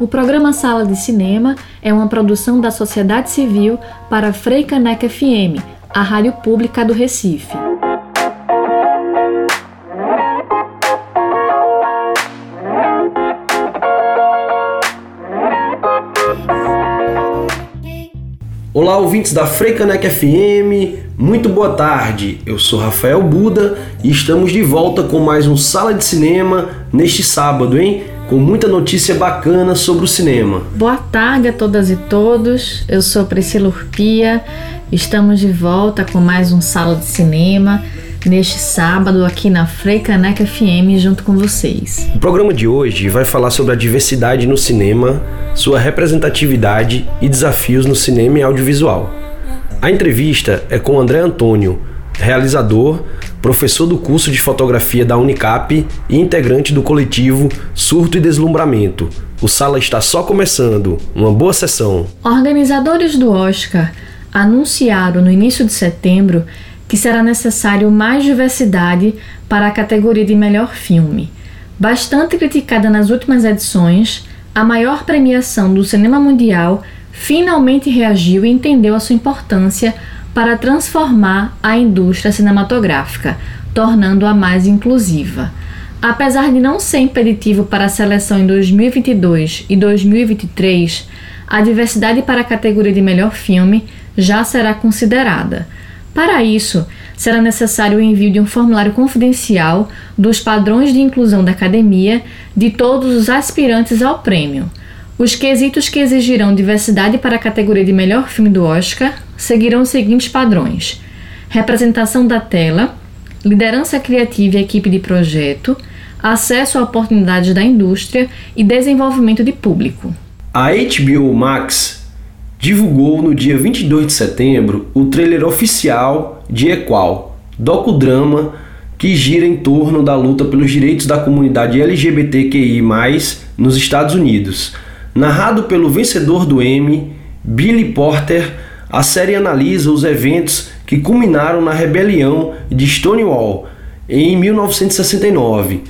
O programa Sala de Cinema é uma produção da sociedade civil para Freicaneca FM, a rádio pública do Recife. Olá, ouvintes da Freicaneca FM, muito boa tarde. Eu sou Rafael Buda e estamos de volta com mais um Sala de Cinema neste sábado, hein? Com muita notícia bacana sobre o cinema. Boa tarde a todas e todos. Eu sou Priscila Urpia. Estamos de volta com mais um Sala de Cinema neste sábado aqui na Freicaneca FM junto com vocês. O programa de hoje vai falar sobre a diversidade no cinema, sua representatividade e desafios no cinema e audiovisual. A entrevista é com André Antônio, realizador, professor do curso de fotografia da Unicap e integrante do coletivo Surto e Deslumbramento. O Sala está só começando. Uma boa sessão. Organizadores do Oscar anunciaram no início de setembro que será necessário mais diversidade para a categoria de melhor filme. Bastante criticada nas últimas edições, a maior premiação do cinema mundial finalmente reagiu e entendeu a sua importância para transformar a indústria cinematográfica, tornando-a mais inclusiva. Apesar de não ser impeditivo para a seleção em 2022 e 2023, a diversidade para a categoria de melhor filme já será considerada. Para isso, será necessário o envio de um formulário confidencial dos padrões de inclusão da academia de todos os aspirantes ao prêmio. Os quesitos que exigirão diversidade para a categoria de melhor filme do Oscar seguirão os seguintes padrões: representação da tela, liderança criativa e equipe de projeto, acesso a oportunidades da indústria e desenvolvimento de público. A HBO Max divulgou no dia 22 de setembro o trailer oficial de Equal, docudrama que gira em torno da luta pelos direitos da comunidade LGBTQI+, nos Estados Unidos. Narrado pelo vencedor do Emmy, Billy Porter, a série analisa os eventos que culminaram na rebelião de Stonewall em 1969.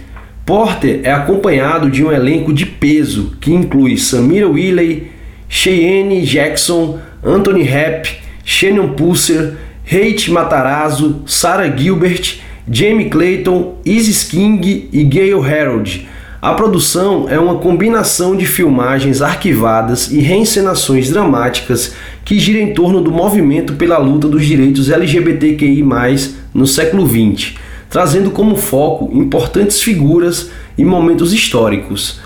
Porter é acompanhado de um elenco de peso que inclui Samira Willey, Cheyenne Jackson, Anthony Rapp, Shannon Pusser, Hate Matarazzo, Sarah Gilbert, Jamie Clayton, Isis King e Gail Harold. A produção é uma combinação de filmagens arquivadas e reencenações dramáticas que gira em torno do movimento pela luta dos direitos LGBTQI+, no século XX, trazendo como foco importantes figuras e momentos históricos.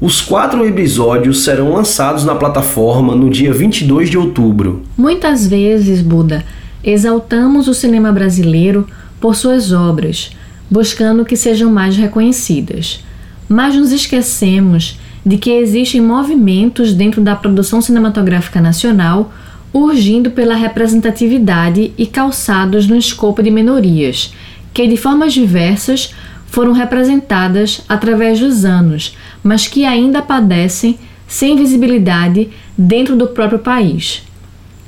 Os quatro episódios serão lançados na plataforma no dia 22 de outubro. Muitas vezes, Buda, exaltamos o cinema brasileiro por suas obras, buscando que sejam mais reconhecidas. Mas nos esquecemos de que existem movimentos dentro da produção cinematográfica nacional urgindo pela representatividade e calçados no escopo de minorias, que de formas diversas foram representadas através dos anos, mas que ainda padecem sem visibilidade dentro do próprio país.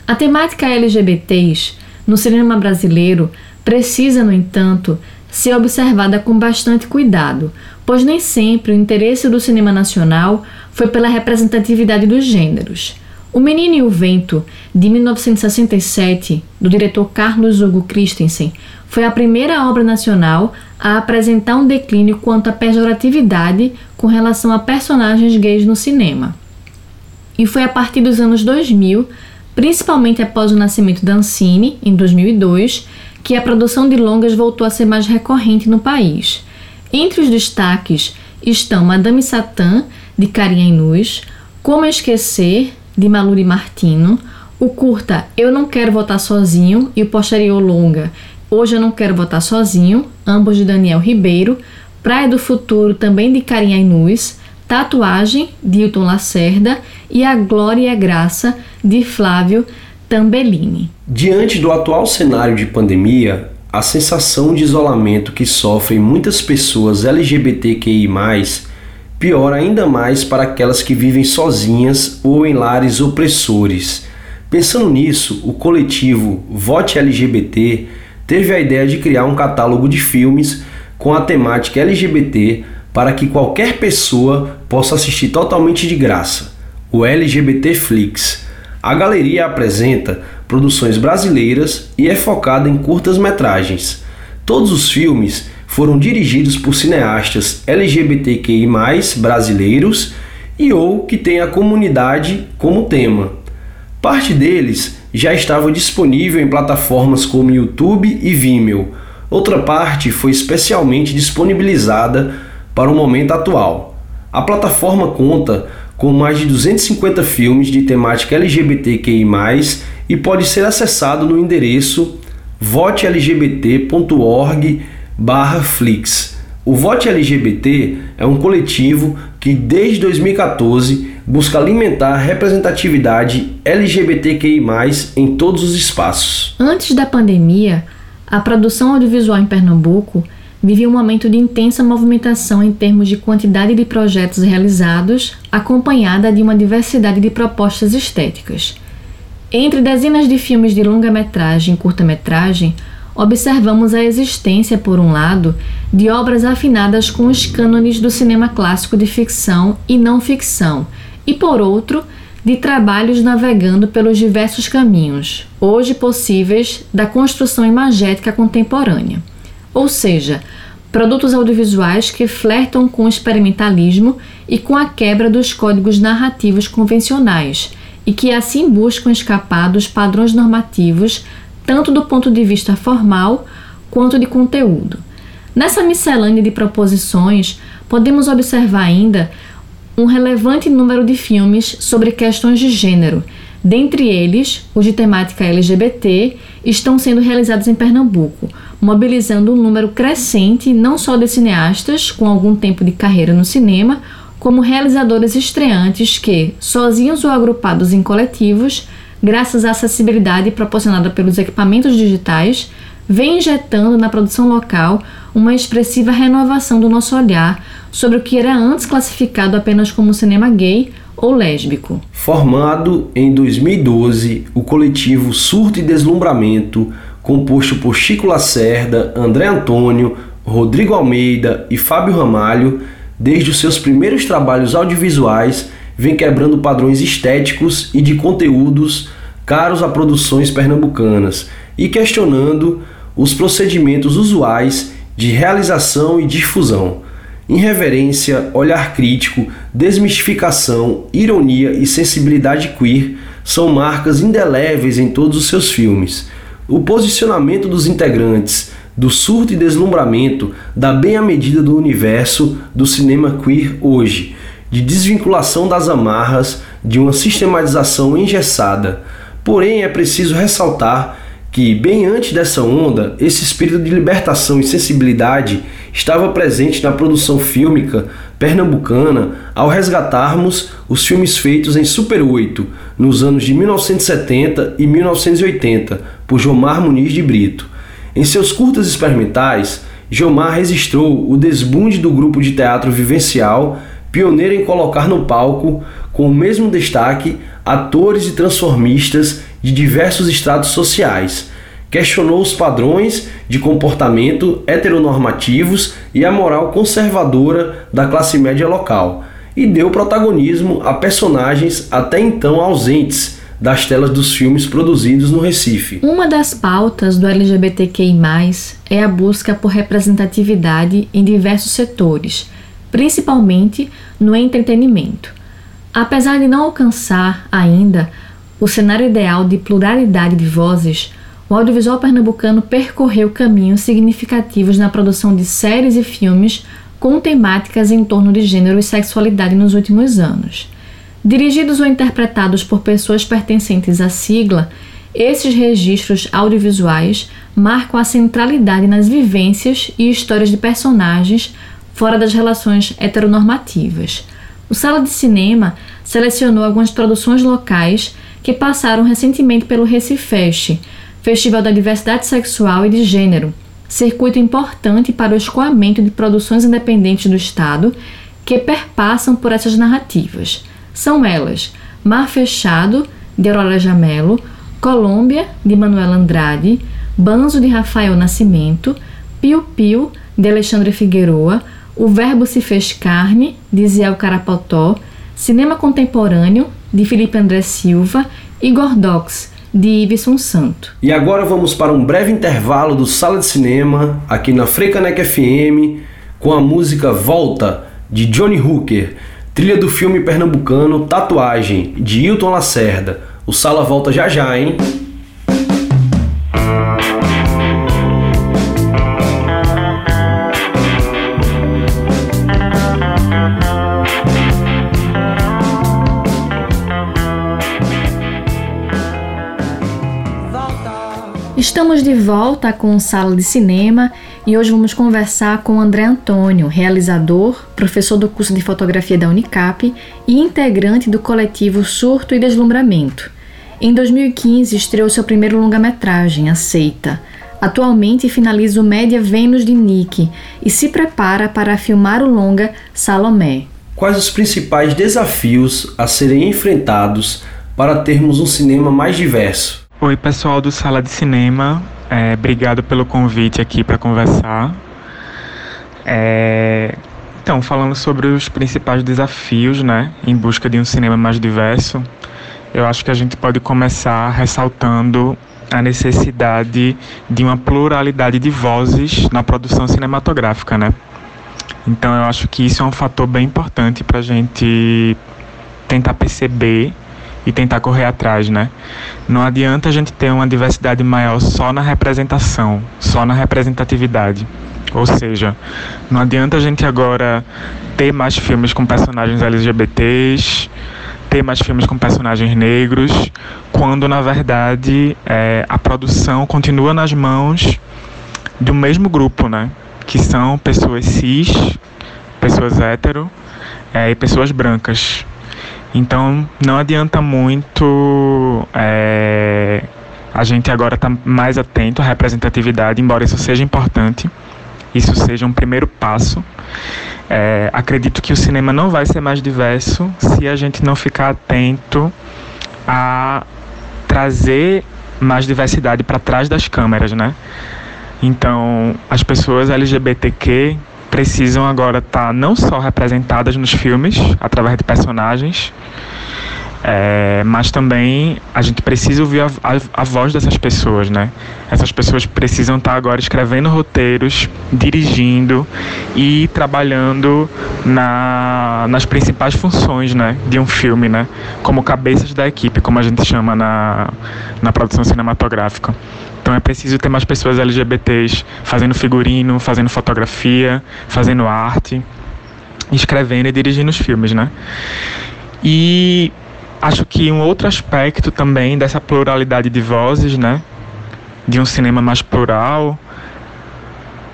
A temática LGBTs no cinema brasileiro precisa, no entanto, ser observada com bastante cuidado, pois nem sempre o interesse do cinema nacional foi pela representatividade dos gêneros. O Menino e o Vento, de 1967, do diretor Carlos Hugo Christensen, foi a primeira obra nacional a apresentar um declínio quanto à pejoratividade com relação a personagens gays no cinema. E foi a partir dos anos 2000, principalmente após o nascimento da Ancine, em 2002, que a produção de longas voltou a ser mais recorrente no país. Entre os destaques estão Madame Satã, de Carinha Inus, Como Esquecer, de Maluri Martino, o curta Eu Não Quero Votar Sozinho e o posterior longa Hoje Eu Não Quero Votar Sozinho, ambos de Daniel Ribeiro, Praia do Futuro também de Carinha Inus, Tatuagem de Hilton Lacerda e A Glória e a Graça de Flávio Tambellini. Diante do atual cenário de pandemia, a sensação de isolamento que sofrem muitas pessoas LGBTQI+, piora ainda mais para aquelas que vivem sozinhas ou em lares opressores. Pensando nisso, o coletivo Vote LGBT teve a ideia de criar um catálogo de filmes com a temática LGBT para que qualquer pessoa possa assistir totalmente de graça, o LGBT Flix. A galeria apresenta produções brasileiras e é focada em curtas-metragens. Todos os filmes foram dirigidos por cineastas LGBTQI+, brasileiros e ou que têm a comunidade como tema. Parte deles já estava disponível em plataformas como YouTube e Vimeo. Outra parte foi especialmente disponibilizada para o momento atual. A plataforma conta com mais de 250 filmes de temática LGBTQI+, e pode ser acessado no endereço votelgbt.org/flix. O Vote LGBT é um coletivo que desde 2014 busca alimentar a representatividade LGBTQI+, em todos os espaços. Antes da pandemia, a produção audiovisual em Pernambuco vive um momento de intensa movimentação em termos de quantidade de projetos realizados, acompanhada de uma diversidade de propostas estéticas. Entre dezenas de filmes de longa-metragem e curta-metragem, observamos a existência, por um lado, de obras afinadas com os cânones do cinema clássico de ficção e não ficção, e por outro, de trabalhos navegando pelos diversos caminhos, hoje possíveis, da construção imagética contemporânea. Ou seja, produtos audiovisuais que flertam com o experimentalismo e com a quebra dos códigos narrativos convencionais e que assim buscam escapar dos padrões normativos, tanto do ponto de vista formal quanto de conteúdo. Nessa miscelânea de proposições, podemos observar ainda um relevante número de filmes sobre questões de gênero. Dentre eles, os de temática LGBT estão sendo realizados em Pernambuco, mobilizando um número crescente não só de cineastas com algum tempo de carreira no cinema, como realizadores estreantes que, sozinhos ou agrupados em coletivos, graças à acessibilidade proporcionada pelos equipamentos digitais, vem injetando na produção local uma expressiva renovação do nosso olhar sobre o que era antes classificado apenas como cinema gay ou lésbico. Formado em 2012, o coletivo Surto e Deslumbramento composto por Chico Lacerda, André Antônio, Rodrigo Almeida e Fábio Ramalho, desde os seus primeiros trabalhos audiovisuais, vem quebrando padrões estéticos e de conteúdos caros a produções pernambucanas e questionando os procedimentos usuais de realização e difusão. Irreverência, olhar crítico, desmistificação, ironia e sensibilidade queer são marcas indeléveis em todos os seus filmes o posicionamento dos integrantes do surto e deslumbramento dá bem a medida do universo do cinema queer hoje, de desvinculação das amarras de uma sistematização engessada. Porém, é preciso ressaltar que, bem antes dessa onda, esse espírito de libertação e sensibilidade estava presente na produção fílmica pernambucana ao resgatarmos os filmes feitos em Super 8 nos anos de 1970 e 1980 por Jomar Muniz de Brito. Em seus curtas experimentais, Jomar registrou o desbunde do grupo de teatro vivencial, pioneiro em colocar no palco, com o mesmo destaque, atores e transformistas de diversos estratos sociais. Questionou os padrões de comportamento heteronormativos e a moral conservadora da classe média local e deu protagonismo a personagens até então ausentes das telas dos filmes produzidos no Recife. Uma das pautas do LGBTQI, é a busca por representatividade em diversos setores, principalmente no entretenimento. Apesar de não alcançar ainda o cenário ideal de pluralidade de vozes, o audiovisual pernambucano percorreu caminhos significativos na produção de séries e filmes com temáticas em torno de gênero e sexualidade nos últimos anos. Dirigidos ou interpretados por pessoas pertencentes à sigla, esses registros audiovisuais marcam a centralidade nas vivências e histórias de personagens fora das relações heteronormativas. O Sala de Cinema selecionou algumas produções locais que passaram recentemente pelo Recifest, Festival da Diversidade Sexual e de Gênero, circuito importante para o escoamento de produções independentes do Estado que perpassam por essas narrativas. São elas Mar Fechado, de Aurora Jamelo, Colômbia, de Manuel Andrade, Banzo, de Rafael Nascimento, Pio Pio, de Alexandre Figueroa, O Verbo se fez carne, de Zé Carapotó, Cinema Contemporâneo, de Felipe André Silva e Gordox, de Iveson Santo. E agora vamos para um breve intervalo do Sala de Cinema, aqui na Frecanec FM, com a música Volta, de Johnny Hooker, trilha do filme pernambucano Tatuagem, de Hilton Lacerda. O Sala volta já já, hein? Estamos de volta com Sala de Cinema e hoje vamos conversar com André Antônio, realizador, professor do curso de fotografia da Unicap e integrante do coletivo Surto e Deslumbramento. Em 2015 estreou seu primeiro longa-metragem, Aceita. Atualmente finaliza o Média Vênus de Nick e se prepara para filmar o longa Salomé. Quais os principais desafios a serem enfrentados para termos um cinema mais diverso? Oi, pessoal do Sala de Cinema. É, obrigado pelo convite aqui para conversar. É, então, falando sobre os principais desafios, né, em busca de um cinema mais diverso, eu acho que a gente pode começar ressaltando a necessidade de uma pluralidade de vozes na produção cinematográfica, né? Então, eu acho que isso é um fator bem importante para a gente tentar perceber e tentar correr atrás, né? Não adianta a gente ter uma diversidade maior só na representação, só na representatividade. Ou seja, não adianta a gente agora ter mais filmes com personagens LGBTs, ter mais filmes com personagens negros, quando na verdade é, a produção continua nas mãos do mesmo grupo, né? Que são pessoas cis, pessoas hétero é, e pessoas brancas. Então não adianta muito é, a gente agora estar tá mais atento à representatividade, embora isso seja importante, isso seja um primeiro passo. É, acredito que o cinema não vai ser mais diverso se a gente não ficar atento a trazer mais diversidade para trás das câmeras, né? Então, as pessoas LGBTQ precisam agora estar tá não só representadas nos filmes, através de personagens, é, mas também a gente precisa ouvir a, a, a, voz dessas pessoas, né? Essas pessoas precisam estar tá agora escrevendo roteiros, dirigindo e trabalhando na, nas principais funções, né, de um filme, né? Como cabeças da equipe, como a gente chama na, na produção cinematográfica. Então é preciso ter mais pessoas LGBTs fazendo figurino, fazendo fotografia, fazendo arte, escrevendo e dirigindo os filmes, né? E acho que um outro aspecto também dessa pluralidade de vozes, né? De um cinema mais plural,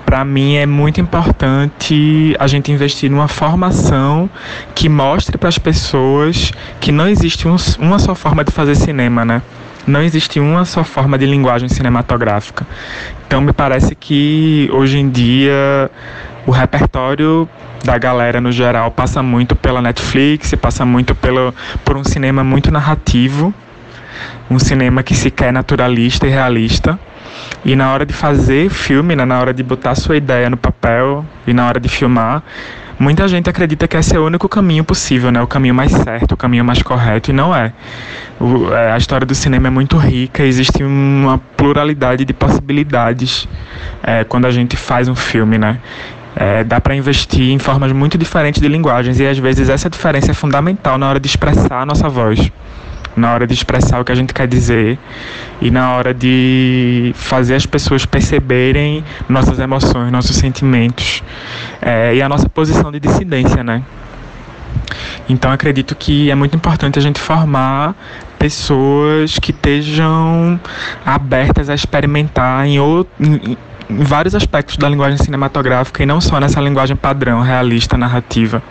para mim é muito importante a gente investir numa formação que mostre para as pessoas que não existe um, uma só forma de fazer cinema, né? Não existe uma só forma de linguagem cinematográfica. Então me parece que hoje em dia o repertório da galera no geral passa muito pela Netflix, passa muito pelo, por um cinema muito narrativo, um cinema que se quer naturalista e realista. E na hora de fazer filme, né, na hora de botar sua ideia no papel e na hora de filmar, Muita gente acredita que esse é o único caminho possível, né? O caminho mais certo, o caminho mais correto, e não é. O, é, a história do cinema é muito rica, existe uma pluralidade de possibilidades é, quando a gente faz um filme, né? É, dá para investir em formas muito diferentes de linguagens e às vezes essa diferença é fundamental na hora de expressar a nossa voz na hora de expressar o que a gente quer dizer e na hora de fazer as pessoas perceberem nossas emoções, nossos sentimentos é, e a nossa posição de dissidência, né? Então acredito que é muito importante a gente formar pessoas que estejam abertas a experimentar em, outro, em, em vários aspectos da linguagem cinematográfica e não só nessa linguagem padrão, realista, narrativa,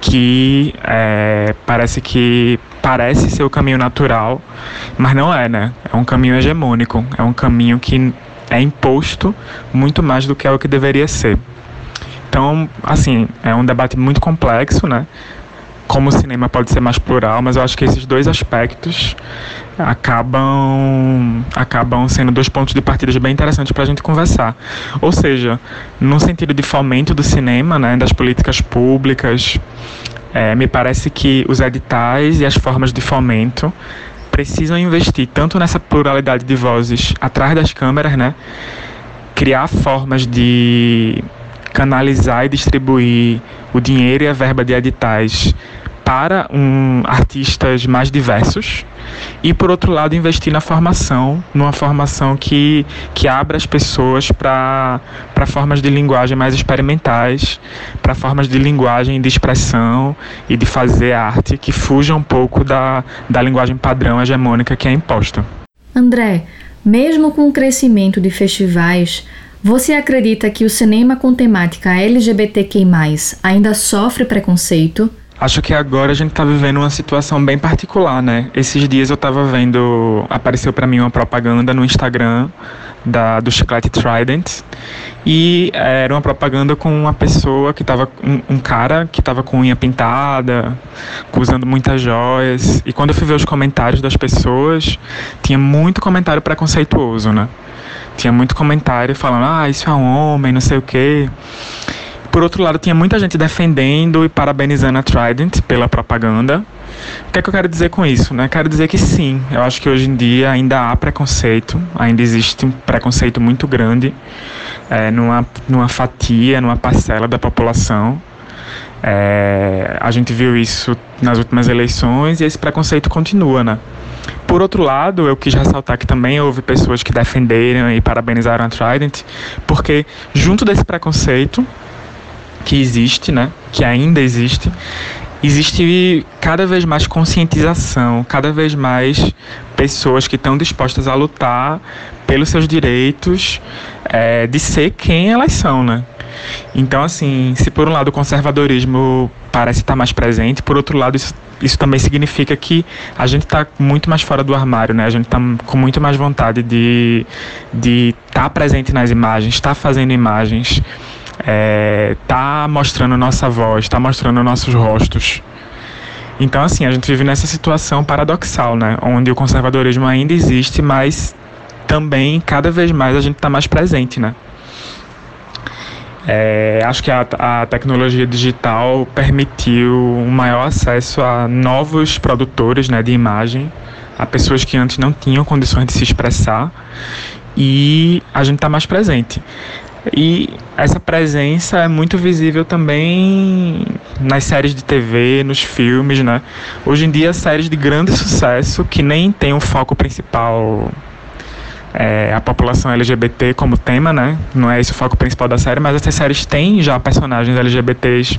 que é, parece que parece ser o caminho natural, mas não é, né? É um caminho hegemônico, é um caminho que é imposto muito mais do que é o que deveria ser. Então, assim, é um debate muito complexo, né? Como o cinema pode ser mais plural, mas eu acho que esses dois aspectos acabam acabam sendo dois pontos de partida bem interessantes para a gente conversar. Ou seja, no sentido de fomento do cinema, né, das políticas públicas, é, me parece que os editais e as formas de fomento precisam investir tanto nessa pluralidade de vozes atrás das câmeras, né, criar formas de canalizar e distribuir o dinheiro e a verba de editais para um, artistas mais diversos e, por outro lado, investir na formação, numa formação que, que abra as pessoas para formas de linguagem mais experimentais, para formas de linguagem de expressão e de fazer arte que fujam um pouco da, da linguagem padrão hegemônica que é imposta. André, mesmo com o crescimento de festivais, você acredita que o cinema com temática LGBTQI+, ainda sofre preconceito? Acho que agora a gente está vivendo uma situação bem particular, né? Esses dias eu estava vendo, apareceu para mim uma propaganda no Instagram da, do chiclete Trident e era uma propaganda com uma pessoa que estava um, um, cara que estava com unha pintada, usando muitas joias. E quando eu fui ver os comentários das pessoas, tinha muito comentário preconceituoso, né? Tinha muito comentário falando: "Ah, isso é um homem, não sei o quê". Por outro lado, tinha muita gente defendendo e parabenizando a Trident pela propaganda. O que é que eu quero dizer com isso? Né? Quero dizer que sim, eu acho que hoje em dia ainda há preconceito, ainda existe um preconceito muito grande é, numa, numa fatia, numa parcela da população. É, a gente viu isso nas últimas eleições e esse preconceito continua, né? Por outro lado, eu quis ressaltar que também houve pessoas que defenderam e parabenizaram a Trident, porque junto desse preconceito que existe, né, que ainda existe, existe cada vez mais conscientização, cada vez mais pessoas que estão dispostas a lutar pelos seus direitos é, de ser quem elas são, né? Então, assim, se por um lado o conservadorismo parece estar mais presente, por outro lado isso, isso também significa que a gente está muito mais fora do armário, né? A gente está com muito mais vontade de estar de tá presente nas imagens, estar tá fazendo imagens, é, tá mostrando nossa voz, tá mostrando nossos rostos. Então, assim, a gente vive nessa situação paradoxal, né? Onde o conservadorismo ainda existe, mas também cada vez mais a gente está mais presente, né? É, acho que a, a, tecnologia digital permitiu um maior acesso a novos produtores né, de imagem, a pessoas que antes não tinham condições de se expressar e a gente está mais presente. E essa presença é muito visível também nas séries de TV, nos filmes, né? Hoje em dia, séries de grande sucesso que nem tem um foco principal é, a população LGBT como tema, né? Não é esse o foco principal da série, mas essas séries têm já personagens LGBTs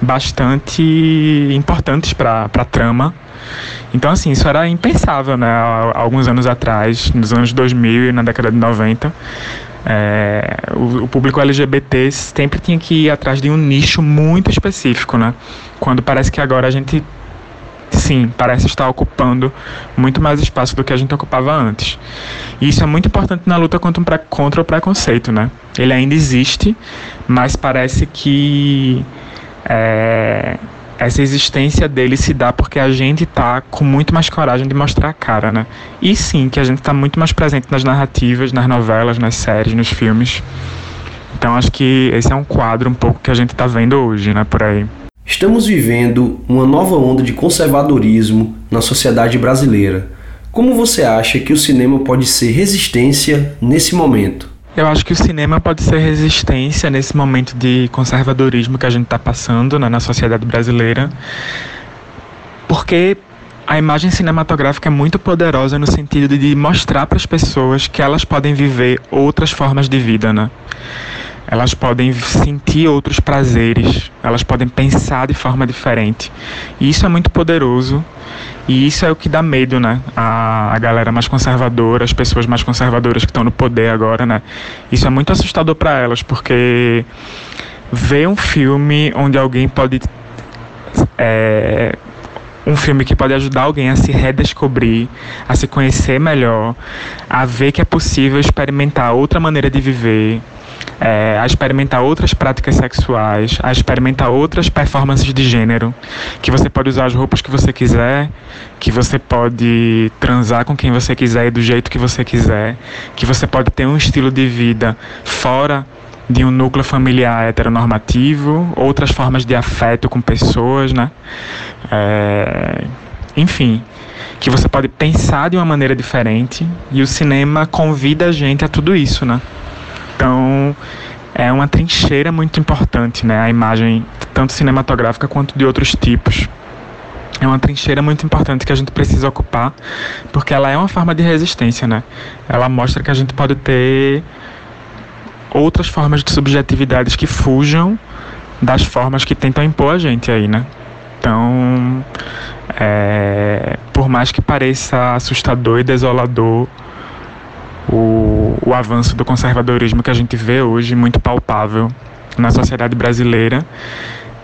bastante importantes para a trama. Então, assim, isso era impensável, né? Alguns anos atrás, nos anos 2000 e na década de 90. É, o, o, público LGBT sempre tinha que ir atrás de um nicho muito específico, né? Quando parece que agora a gente, sim, parece estar ocupando muito mais espaço do que a gente ocupava antes. E isso é muito importante na luta contra, contra o preconceito, né? Ele ainda existe, mas parece que é, essa existência dele se dá porque a gente tá com muito mais coragem de mostrar a cara, né? E sim, que a gente tá muito mais presente nas narrativas, nas novelas, nas séries, nos filmes. Então acho que esse é um quadro um pouco que a gente tá vendo hoje, né, por aí. Estamos vivendo uma nova onda de conservadorismo na sociedade brasileira. Como você acha que o cinema pode ser resistência nesse momento? Eu acho que o cinema pode ser resistência nesse momento de conservadorismo que a gente está passando né, na sociedade brasileira, porque a imagem cinematográfica é muito poderosa no sentido de mostrar para as pessoas que elas podem viver outras formas de vida, né? Elas podem sentir outros prazeres, elas podem pensar de forma diferente. E isso é muito poderoso e isso é o que dá medo, né? A, a galera mais conservadora, as pessoas mais conservadoras que estão no poder agora, né? Isso é muito assustador para elas, porque ver um filme onde alguém pode. É, um filme que pode ajudar alguém a se redescobrir, a se conhecer melhor, a ver que é possível experimentar outra maneira de viver, é, a experimentar outras práticas sexuais, a experimentar outras performances de gênero, que você pode usar as roupas que você quiser, que você pode transar com quem você quiser e do jeito que você quiser, que você pode ter um estilo de vida fora de um núcleo familiar heteronormativo, outras formas de afeto com pessoas, né? É, enfim, que você pode pensar de uma maneira diferente e o cinema convida a gente a tudo isso, né? Então, é uma trincheira muito importante, né? A imagem, tanto cinematográfica quanto de outros tipos. É uma trincheira muito importante que a gente precisa ocupar, porque ela é uma forma de resistência, né? Ela mostra que a gente pode ter outras formas de subjetividades que fujam das formas que tentam impor a gente aí, né? Então, é, por mais que pareça assustador e desolador, o, o avanço do conservadorismo que a gente vê hoje, muito palpável na sociedade brasileira.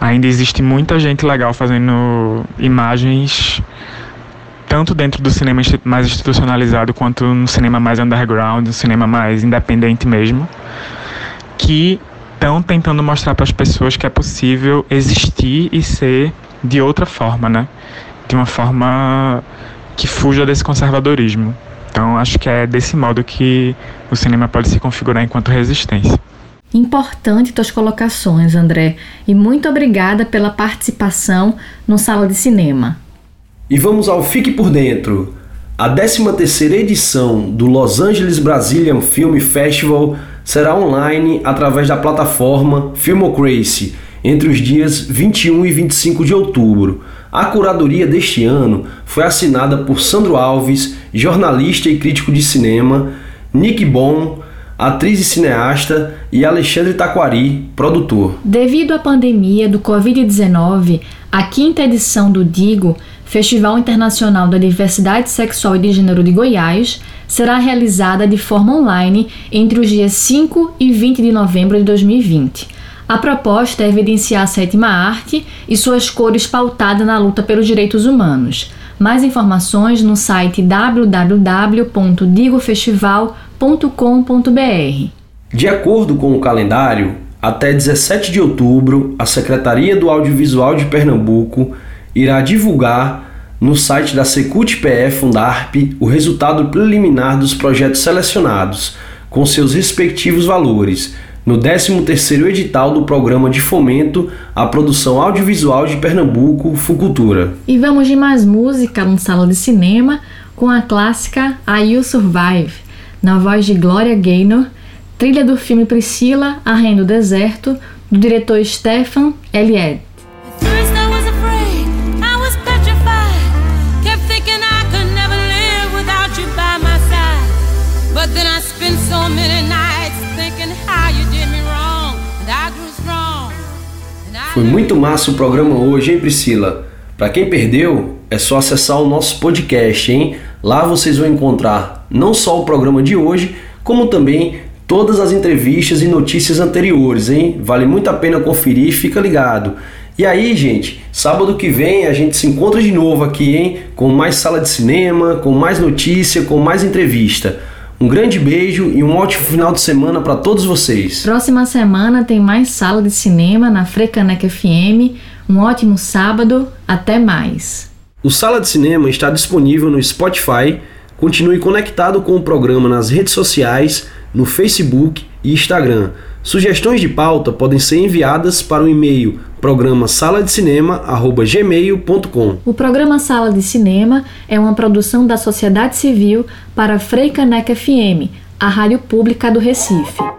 Ainda existe muita gente legal fazendo imagens tanto dentro do cinema mais institucionalizado quanto no cinema mais underground, no cinema mais independente mesmo, que estão tentando mostrar para as pessoas que é possível existir e ser de outra forma, né? De uma forma que fuja desse conservadorismo. Então, acho que é desse modo que o cinema pode se configurar enquanto resistência. Importante tuas colocações, André, e muito obrigada pela participação no Sala de Cinema. E vamos ao Fique por Dentro. A 13ª edição do Los Angeles Brazilian Film Festival será online através da plataforma Filmocracy entre os dias 21 e 25 de outubro. A curadoria deste ano foi assinada por Sandro Alves, jornalista e crítico de cinema, Nick Bon, atriz e cineasta, e Alexandre Taquari, produtor. Devido à pandemia do Covid-19, a quinta edição do DIGO, Festival Internacional da Diversidade Sexual e de Gênero de Goiás, será realizada de forma online entre os dias 5 e 20 de novembro de 2020. A proposta é evidenciar a sétima arte e suas cores pautadas na luta pelos direitos humanos. Mais informações no site www.digofestival.com.br. De acordo com o calendário, até 17 de outubro, a Secretaria do Audiovisual de Pernambuco irá divulgar no site da Secult-PE Fundarp o resultado preliminar dos projetos selecionados, com seus respectivos valores no 13º edital do Programa de Fomento à Produção Audiovisual de Pernambuco, Fucultura. E vamos de mais música no Sala de Cinema com a clássica I You Survive, na voz de Gloria Gaynor, trilha do filme Priscila, a Rainha do Deserto, do diretor Stefan Elied. Foi muito massa o programa hoje, hein, Priscila? Para quem perdeu, é só acessar o nosso podcast, hein? Lá vocês vão encontrar não só o programa de hoje, como também todas as entrevistas e notícias anteriores, hein? Vale muito a pena conferir, fica ligado. E aí, gente, sábado que vem a gente se encontra de novo aqui, hein? Com mais sala de cinema, com mais notícia, com mais entrevista. Um grande beijo e um ótimo final de semana para todos vocês. Próxima semana tem mais sala de cinema na Frecanec FM. Um ótimo sábado, até mais. O Sala de Cinema está disponível no Spotify. Continue conectado com o programa nas redes sociais, no Facebook e Instagram. Sugestões de pauta podem ser enviadas para o e-mail programa sala de cinema@gmail.com. O programa Sala de Cinema é uma produção da sociedade civil para Freicaneca FM, a rádio pública do Recife.